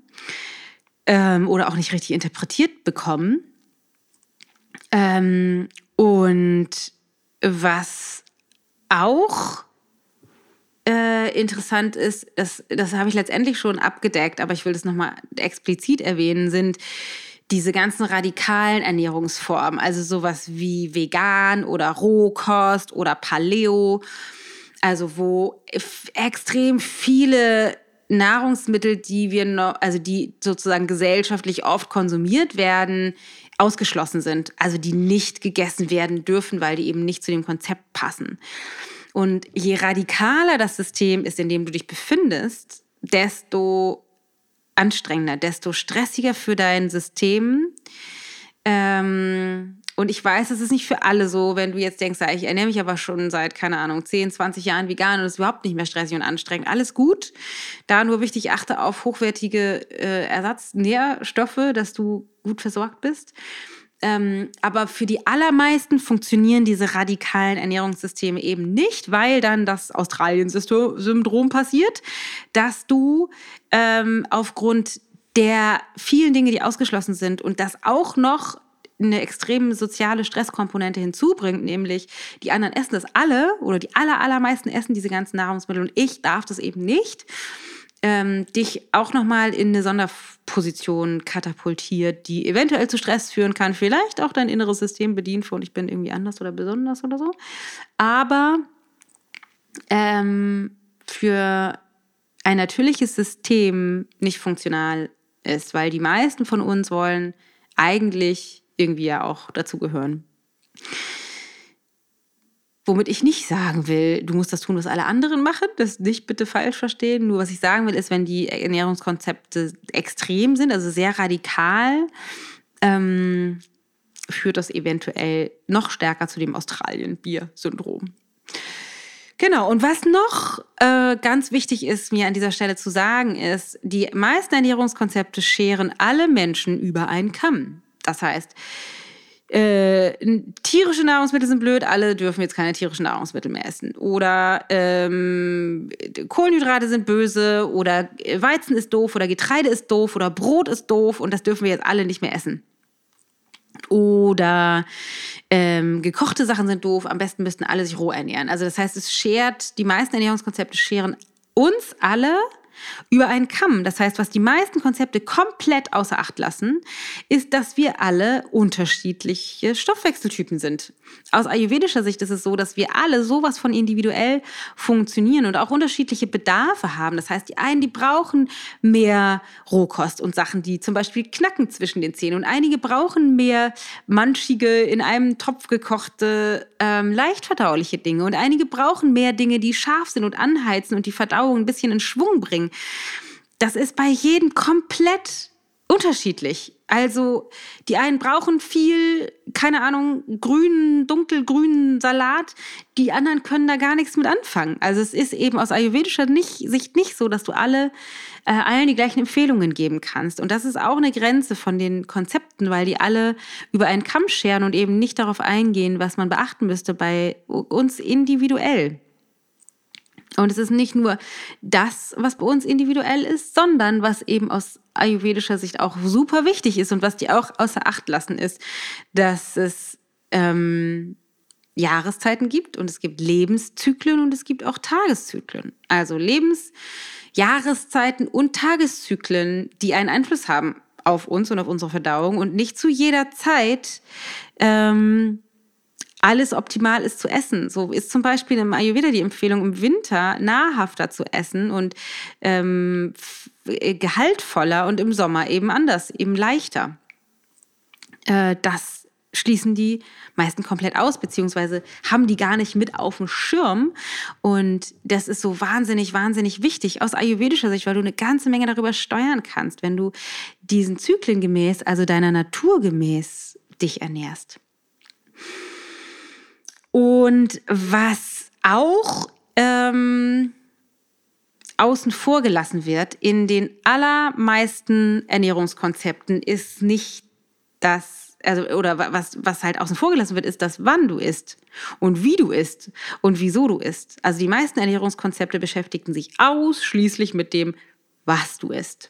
ähm, oder auch nicht richtig interpretiert bekommen. Ähm, und was auch äh, interessant ist, das, das habe ich letztendlich schon abgedeckt, aber ich will das nochmal explizit erwähnen, sind diese ganzen radikalen Ernährungsformen, also sowas wie vegan oder Rohkost oder Paleo, also wo extrem viele Nahrungsmittel, die wir noch, also die sozusagen gesellschaftlich oft konsumiert werden, ausgeschlossen sind, also die nicht gegessen werden dürfen, weil die eben nicht zu dem Konzept passen. Und je radikaler das System ist, in dem du dich befindest, desto anstrengender, desto stressiger für dein System. Ähm, und ich weiß, es ist nicht für alle so, wenn du jetzt denkst, ich ernähre mich aber schon seit, keine Ahnung, 10, 20 Jahren vegan und es ist überhaupt nicht mehr stressig und anstrengend. Alles gut. Da nur wichtig, achte auf hochwertige äh, Ersatznährstoffe, dass du gut versorgt bist. Ähm, aber für die allermeisten funktionieren diese radikalen Ernährungssysteme eben nicht, weil dann das Australien-Syndrom passiert, dass du ähm, aufgrund der vielen Dinge, die ausgeschlossen sind und das auch noch eine extreme soziale Stresskomponente hinzubringt, nämlich die anderen essen das alle oder die aller, allermeisten essen diese ganzen Nahrungsmittel und ich darf das eben nicht ähm, dich auch nochmal in eine Sonderposition katapultiert, die eventuell zu Stress führen kann, vielleicht auch dein inneres System bedient von ich bin irgendwie anders oder besonders oder so. Aber ähm, für ein natürliches System nicht funktional ist, weil die meisten von uns wollen eigentlich irgendwie ja auch dazugehören. Womit ich nicht sagen will, du musst das tun, was alle anderen machen, das nicht bitte falsch verstehen. Nur was ich sagen will, ist, wenn die Ernährungskonzepte extrem sind, also sehr radikal, ähm, führt das eventuell noch stärker zu dem Australien-Bier-Syndrom. Genau, und was noch äh, ganz wichtig ist, mir an dieser Stelle zu sagen, ist, die meisten Ernährungskonzepte scheren alle Menschen über einen Kamm. Das heißt, äh, tierische Nahrungsmittel sind blöd, alle dürfen jetzt keine tierischen Nahrungsmittel mehr essen. Oder ähm, Kohlenhydrate sind böse oder Weizen ist doof oder Getreide ist doof oder Brot ist doof und das dürfen wir jetzt alle nicht mehr essen. Oder ähm, gekochte Sachen sind doof, am besten müssten alle sich roh ernähren. Also das heißt, es schert, die meisten Ernährungskonzepte scheren uns alle über einen Kamm. Das heißt, was die meisten Konzepte komplett außer Acht lassen, ist, dass wir alle unterschiedliche Stoffwechseltypen sind. Aus ayurvedischer Sicht ist es so, dass wir alle sowas von individuell funktionieren und auch unterschiedliche Bedarfe haben. Das heißt, die einen, die brauchen mehr Rohkost und Sachen, die zum Beispiel knacken zwischen den Zähnen und einige brauchen mehr manchige, in einem Topf gekochte, ähm, leicht verdauliche Dinge und einige brauchen mehr Dinge, die scharf sind und anheizen und die Verdauung ein bisschen in Schwung bringen. Das ist bei jedem komplett unterschiedlich. Also die einen brauchen viel, keine Ahnung, grünen, dunkelgrünen Salat, die anderen können da gar nichts mit anfangen. Also es ist eben aus ayurvedischer Sicht nicht so, dass du alle äh, allen die gleichen Empfehlungen geben kannst. Und das ist auch eine Grenze von den Konzepten, weil die alle über einen Kamm scheren und eben nicht darauf eingehen, was man beachten müsste bei uns individuell. Und es ist nicht nur das, was bei uns individuell ist, sondern was eben aus ayurvedischer Sicht auch super wichtig ist und was die auch außer Acht lassen, ist, dass es ähm, Jahreszeiten gibt und es gibt Lebenszyklen und es gibt auch Tageszyklen. Also Lebens, Jahreszeiten und Tageszyklen, die einen Einfluss haben auf uns und auf unsere Verdauung und nicht zu jeder Zeit ähm, alles optimal ist zu essen. So ist zum Beispiel im Ayurveda die Empfehlung, im Winter nahrhafter zu essen und ähm, gehaltvoller und im Sommer eben anders, eben leichter. Äh, das schließen die meisten komplett aus, beziehungsweise haben die gar nicht mit auf dem Schirm. Und das ist so wahnsinnig, wahnsinnig wichtig aus ayurvedischer Sicht, weil du eine ganze Menge darüber steuern kannst, wenn du diesen Zyklen gemäß, also deiner Natur gemäß, dich ernährst. Und was auch ähm, außen vor gelassen wird in den allermeisten Ernährungskonzepten, ist nicht das, also, oder was, was halt außen vor gelassen wird, ist das, wann du isst und wie du isst und wieso du isst. Also die meisten Ernährungskonzepte beschäftigen sich ausschließlich mit dem, was du isst.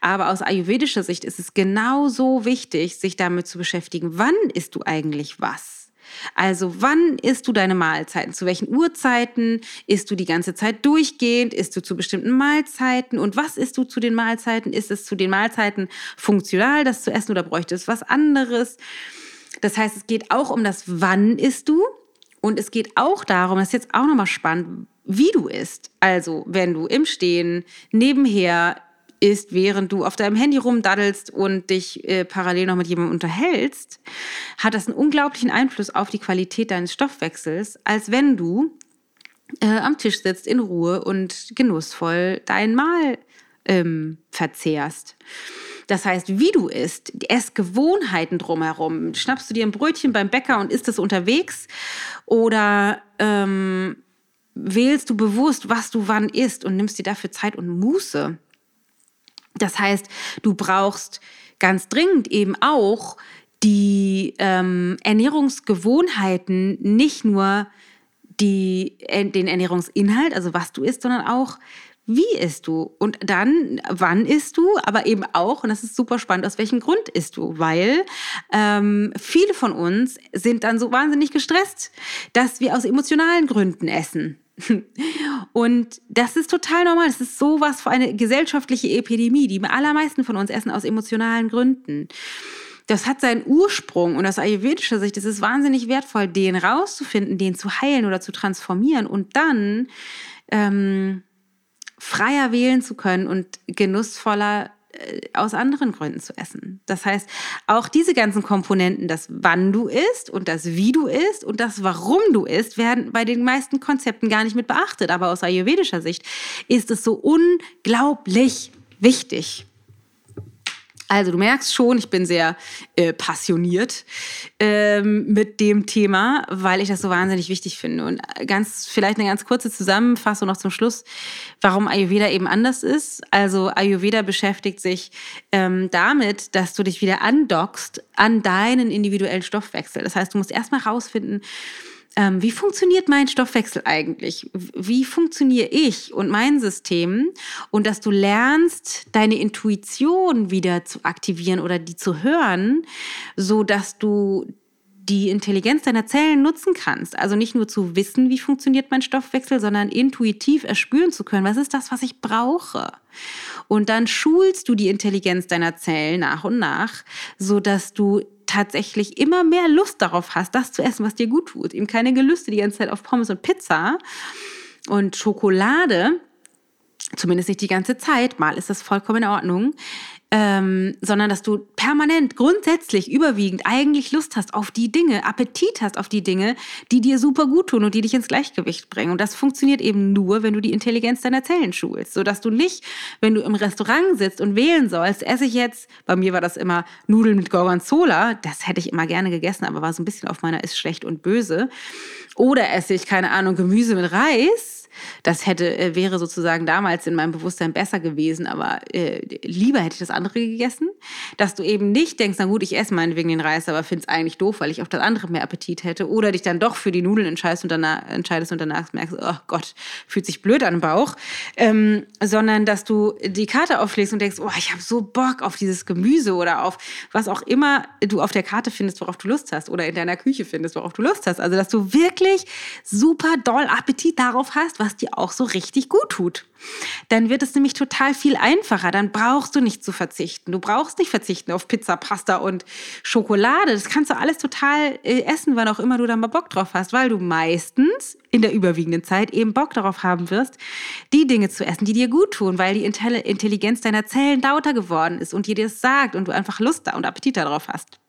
Aber aus ayurvedischer Sicht ist es genauso wichtig, sich damit zu beschäftigen, wann isst du eigentlich was? Also wann isst du deine Mahlzeiten? Zu welchen Uhrzeiten? Isst du die ganze Zeit durchgehend? Isst du zu bestimmten Mahlzeiten? Und was isst du zu den Mahlzeiten? Ist es zu den Mahlzeiten funktional, das zu essen oder bräuchte es was anderes? Das heißt, es geht auch um das Wann isst du und es geht auch darum, das ist jetzt auch nochmal spannend, wie du isst. Also wenn du im Stehen, nebenher, ist, während du auf deinem Handy rumdaddelst und dich äh, parallel noch mit jemandem unterhältst, hat das einen unglaublichen Einfluss auf die Qualität deines Stoffwechsels, als wenn du äh, am Tisch sitzt in Ruhe und genussvoll dein Mahl ähm, verzehrst. Das heißt, wie du isst, Essgewohnheiten drumherum. Schnappst du dir ein Brötchen beim Bäcker und isst es unterwegs? Oder ähm, wählst du bewusst, was du wann isst und nimmst dir dafür Zeit und Muße? Das heißt, du brauchst ganz dringend eben auch die ähm, Ernährungsgewohnheiten, nicht nur die, äh, den Ernährungsinhalt, also was du isst, sondern auch, wie isst du? Und dann, wann isst du? Aber eben auch, und das ist super spannend, aus welchem Grund isst du? Weil ähm, viele von uns sind dann so wahnsinnig gestresst, dass wir aus emotionalen Gründen essen. Und das ist total normal. Das ist sowas für eine gesellschaftliche Epidemie. Die allermeisten von uns essen aus emotionalen Gründen. Das hat seinen Ursprung und aus ayurvedischer Sicht ist es wahnsinnig wertvoll, den rauszufinden, den zu heilen oder zu transformieren und dann ähm, freier wählen zu können und genussvoller aus anderen Gründen zu essen. Das heißt, auch diese ganzen Komponenten, das wann du isst und das wie du isst und das warum du isst, werden bei den meisten Konzepten gar nicht mit beachtet. Aber aus ayurvedischer Sicht ist es so unglaublich wichtig. Also du merkst schon, ich bin sehr äh, passioniert ähm, mit dem Thema, weil ich das so wahnsinnig wichtig finde. Und ganz vielleicht eine ganz kurze Zusammenfassung noch zum Schluss, warum Ayurveda eben anders ist. Also Ayurveda beschäftigt sich ähm, damit, dass du dich wieder andockst an deinen individuellen Stoffwechsel. Das heißt, du musst erstmal rausfinden, ähm, wie funktioniert mein Stoffwechsel eigentlich? Wie funktioniere ich und mein System? Und dass du lernst, deine Intuition wieder zu aktivieren oder die zu hören, so dass du die Intelligenz deiner Zellen nutzen kannst. Also nicht nur zu wissen, wie funktioniert mein Stoffwechsel, sondern intuitiv erspüren zu können, was ist das, was ich brauche. Und dann schulst du die Intelligenz deiner Zellen nach und nach, so dass du tatsächlich immer mehr Lust darauf hast, das zu essen, was dir gut tut. Eben keine Gelüste die ganze Zeit auf Pommes und Pizza und Schokolade, zumindest nicht die ganze Zeit, mal ist das vollkommen in Ordnung, ähm, sondern dass du permanent, grundsätzlich, überwiegend eigentlich Lust hast auf die Dinge, Appetit hast auf die Dinge, die dir super gut tun und die dich ins Gleichgewicht bringen. Und das funktioniert eben nur, wenn du die Intelligenz deiner Zellen schulst, sodass du nicht, wenn du im Restaurant sitzt und wählen sollst, esse ich jetzt, bei mir war das immer Nudeln mit Gorgonzola, das hätte ich immer gerne gegessen, aber war so ein bisschen auf meiner ist schlecht und böse. Oder esse ich, keine Ahnung, Gemüse mit Reis, das hätte, äh, wäre sozusagen damals in meinem Bewusstsein besser gewesen, aber äh, lieber hätte ich das andere gegessen. Dass du eben nicht denkst, na gut, ich esse meinetwegen den Reis, aber finde es eigentlich doof, weil ich auf das andere mehr Appetit hätte. Oder dich dann doch für die Nudeln entscheidest und danach, entscheidest und danach merkst, oh Gott, fühlt sich blöd an den Bauch. Ähm, sondern dass du die Karte aufschlägst und denkst, oh, ich habe so Bock auf dieses Gemüse oder auf was auch immer du auf der Karte findest, worauf du Lust hast oder in deiner Küche findest, worauf du Lust hast. Also, dass du wirklich super doll Appetit darauf hast, was dir auch so richtig gut tut. Dann wird es nämlich total viel einfacher. Dann brauchst du nicht zu verzichten. Du brauchst nicht verzichten auf Pizza, Pasta und Schokolade. Das kannst du alles total äh, essen, wann auch immer du da mal Bock drauf hast, weil du meistens in der überwiegenden Zeit eben Bock darauf haben wirst, die Dinge zu essen, die dir gut tun, weil die Intelligenz deiner Zellen lauter geworden ist und dir das sagt und du einfach Lust und Appetit darauf hast.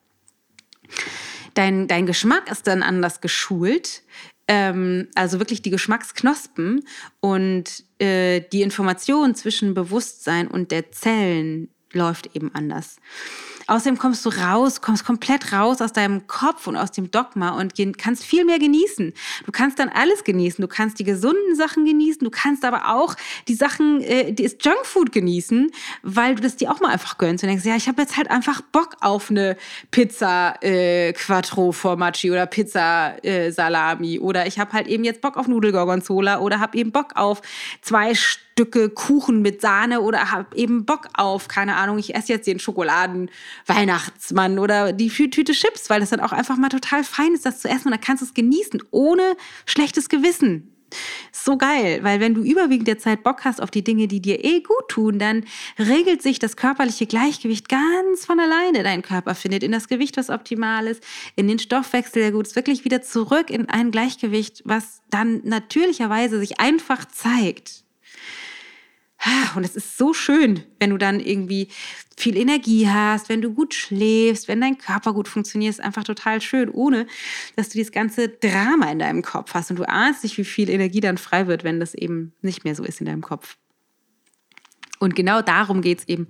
Dein, dein Geschmack ist dann anders geschult. Ähm, also wirklich die Geschmacksknospen und äh, die Information zwischen Bewusstsein und der Zellen läuft eben anders. Außerdem kommst du raus, kommst komplett raus aus deinem Kopf und aus dem Dogma und kannst viel mehr genießen. Du kannst dann alles genießen. Du kannst die gesunden Sachen genießen. Du kannst aber auch die Sachen, äh, das Junkfood genießen, weil du das dir auch mal einfach gönnst und denkst, ja, ich habe jetzt halt einfach Bock auf eine Pizza äh, Quattro Formaggi oder Pizza äh, Salami oder ich habe halt eben jetzt Bock auf Nudelgorgonzola oder habe eben Bock auf zwei Stücke Kuchen mit Sahne oder habe eben Bock auf, keine Ahnung, ich esse jetzt den Schokoladen Weihnachtsmann oder die Tüte Chips, weil das dann auch einfach mal total fein ist, das zu essen und dann kannst du es genießen, ohne schlechtes Gewissen. So geil, weil wenn du überwiegend der Zeit Bock hast auf die Dinge, die dir eh gut tun, dann regelt sich das körperliche Gleichgewicht ganz von alleine. Dein Körper findet in das Gewicht, was optimal ist, in den Stoffwechsel, der gut ist, wirklich wieder zurück in ein Gleichgewicht, was dann natürlicherweise sich einfach zeigt. Und es ist so schön, wenn du dann irgendwie viel Energie hast, wenn du gut schläfst, wenn dein Körper gut funktioniert, ist einfach total schön, ohne dass du dieses ganze Drama in deinem Kopf hast. Und du ahnst nicht, wie viel Energie dann frei wird, wenn das eben nicht mehr so ist in deinem Kopf. Und genau darum geht es eben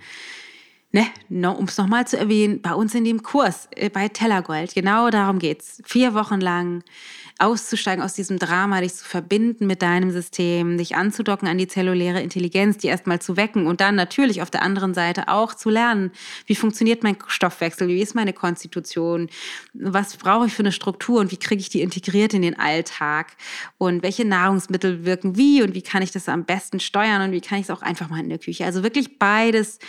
ne, um es nochmal zu erwähnen, bei uns in dem Kurs äh, bei Tellergold, genau darum geht es. Vier Wochen lang auszusteigen aus diesem Drama, dich zu verbinden mit deinem System, dich anzudocken an die zelluläre Intelligenz, die erstmal zu wecken und dann natürlich auf der anderen Seite auch zu lernen, wie funktioniert mein Stoffwechsel, wie ist meine Konstitution, was brauche ich für eine Struktur und wie kriege ich die integriert in den Alltag und welche Nahrungsmittel wirken wie und wie kann ich das am besten steuern und wie kann ich es auch einfach mal in der Küche. Also wirklich beides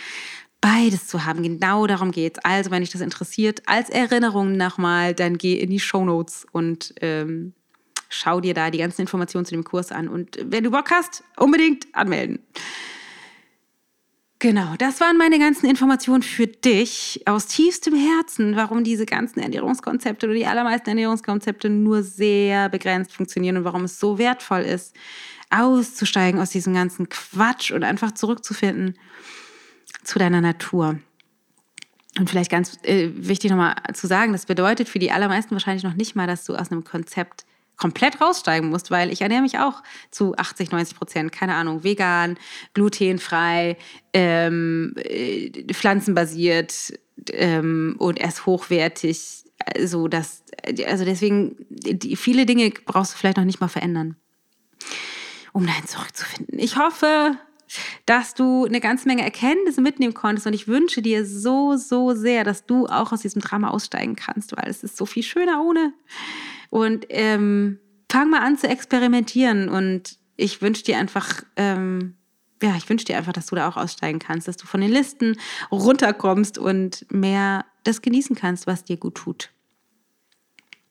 beides zu haben. Genau darum geht es. Also, wenn dich das interessiert, als Erinnerung nochmal, dann geh in die Show Notes und ähm, schau dir da die ganzen Informationen zu dem Kurs an. Und wenn du Bock hast, unbedingt anmelden. Genau, das waren meine ganzen Informationen für dich aus tiefstem Herzen, warum diese ganzen Ernährungskonzepte oder die allermeisten Ernährungskonzepte nur sehr begrenzt funktionieren und warum es so wertvoll ist, auszusteigen aus diesem ganzen Quatsch und einfach zurückzufinden zu deiner Natur. Und vielleicht ganz äh, wichtig nochmal zu sagen, das bedeutet für die allermeisten wahrscheinlich noch nicht mal, dass du aus einem Konzept komplett raussteigen musst, weil ich ernähre mich auch zu 80, 90 Prozent, keine Ahnung, vegan, glutenfrei, ähm, äh, pflanzenbasiert ähm, und erst hochwertig. So dass, also deswegen, die, viele Dinge brauchst du vielleicht noch nicht mal verändern, um dahin zurückzufinden. Ich hoffe, dass du eine ganze Menge Erkenntnisse mitnehmen konntest. Und ich wünsche dir so, so sehr, dass du auch aus diesem Drama aussteigen kannst, weil es ist so viel schöner ohne. Und ähm, fang mal an zu experimentieren. Und ich wünsche dir einfach, ähm, ja, ich wünsche dir einfach, dass du da auch aussteigen kannst, dass du von den Listen runterkommst und mehr das genießen kannst, was dir gut tut.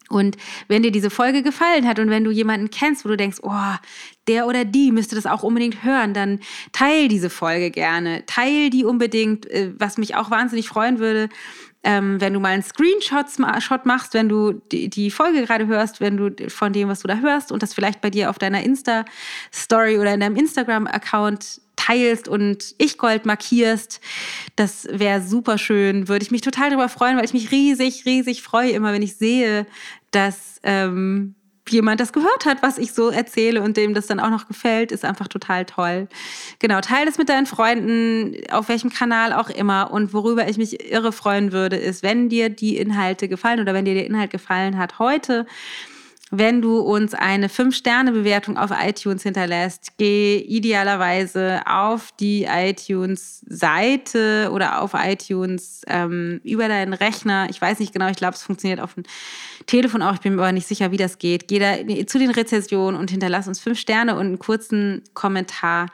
Und wenn dir diese Folge gefallen hat und wenn du jemanden kennst, wo du denkst, oh, der oder die müsste das auch unbedingt hören, dann teil diese Folge gerne. Teil die unbedingt, äh, was mich auch wahnsinnig freuen würde, ähm, wenn du mal einen Screenshot Shot machst, wenn du die, die Folge gerade hörst, wenn du von dem, was du da hörst und das vielleicht bei dir auf deiner Insta-Story oder in deinem Instagram-Account teilst und ich Gold markierst. Das wäre super schön. Würde ich mich total darüber freuen, weil ich mich riesig, riesig freue, immer wenn ich sehe, dass ähm, jemand das gehört hat, was ich so erzähle und dem das dann auch noch gefällt, ist einfach total toll. Genau, teile das mit deinen Freunden, auf welchem Kanal auch immer. Und worüber ich mich irre freuen würde, ist, wenn dir die Inhalte gefallen oder wenn dir der Inhalt gefallen hat heute, wenn du uns eine 5-Sterne-Bewertung auf iTunes hinterlässt, geh idealerweise auf die iTunes-Seite oder auf iTunes ähm, über deinen Rechner. Ich weiß nicht genau, ich glaube, es funktioniert auf dem Telefon auch. Ich bin mir aber nicht sicher, wie das geht. Geh da zu den Rezessionen und hinterlass uns 5 Sterne und einen kurzen Kommentar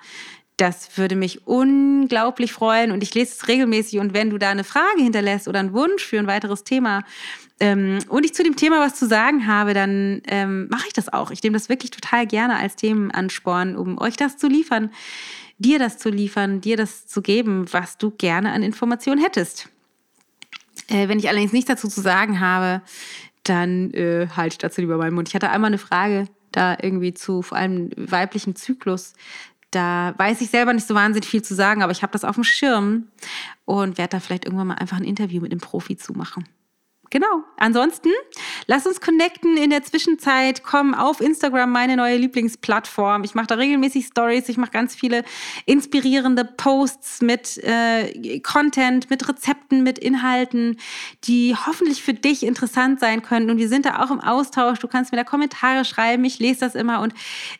Das würde mich unglaublich freuen und ich lese es regelmäßig. Und wenn du da eine Frage hinterlässt oder einen Wunsch für ein weiteres Thema ähm, und ich zu dem Thema was zu sagen habe, dann ähm, mache ich das auch. Ich nehme das wirklich total gerne als Themenansporn, um euch das zu liefern, dir das zu liefern, dir das zu geben, was du gerne an Informationen hättest. Äh, wenn ich allerdings nichts dazu zu sagen habe, dann äh, halte ich dazu lieber meinen Mund. Ich hatte einmal eine Frage da irgendwie zu vor allem weiblichen Zyklus. Da weiß ich selber nicht so wahnsinnig viel zu sagen, aber ich habe das auf dem Schirm und werde da vielleicht irgendwann mal einfach ein Interview mit einem Profi zu machen. Genau. Ansonsten, lass uns connecten in der Zwischenzeit. Komm auf Instagram, meine neue Lieblingsplattform. Ich mache da regelmäßig Stories. Ich mache ganz viele inspirierende Posts mit äh, Content, mit Rezepten, mit Inhalten, die hoffentlich für dich interessant sein können. Und wir sind da auch im Austausch. Du kannst mir da Kommentare schreiben. Ich lese das immer und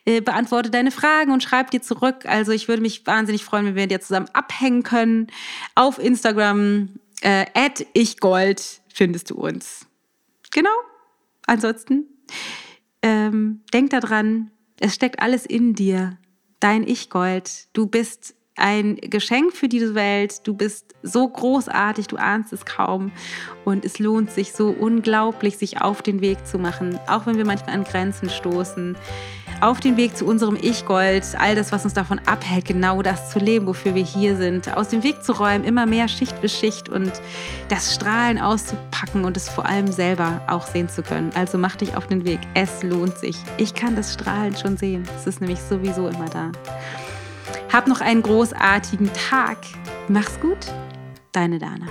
äh, beantworte deine Fragen und schreibe dir zurück. Also ich würde mich wahnsinnig freuen, wenn wir dir zusammen abhängen können auf Instagram. Äh, @ichgold findest du uns. Genau. Ansonsten, ähm, denk daran, es steckt alles in dir. Dein Ich-Gold. Du bist ein Geschenk für diese Welt. Du bist so großartig, du ahnst es kaum. Und es lohnt sich so unglaublich, sich auf den Weg zu machen, auch wenn wir manchmal an Grenzen stoßen auf den Weg zu unserem Ich-Gold, all das, was uns davon abhält, genau das zu leben, wofür wir hier sind, aus dem Weg zu räumen, immer mehr Schicht für Schicht und das Strahlen auszupacken und es vor allem selber auch sehen zu können. Also mach dich auf den Weg. Es lohnt sich. Ich kann das Strahlen schon sehen. Es ist nämlich sowieso immer da. Hab noch einen großartigen Tag. Mach's gut. Deine Dana.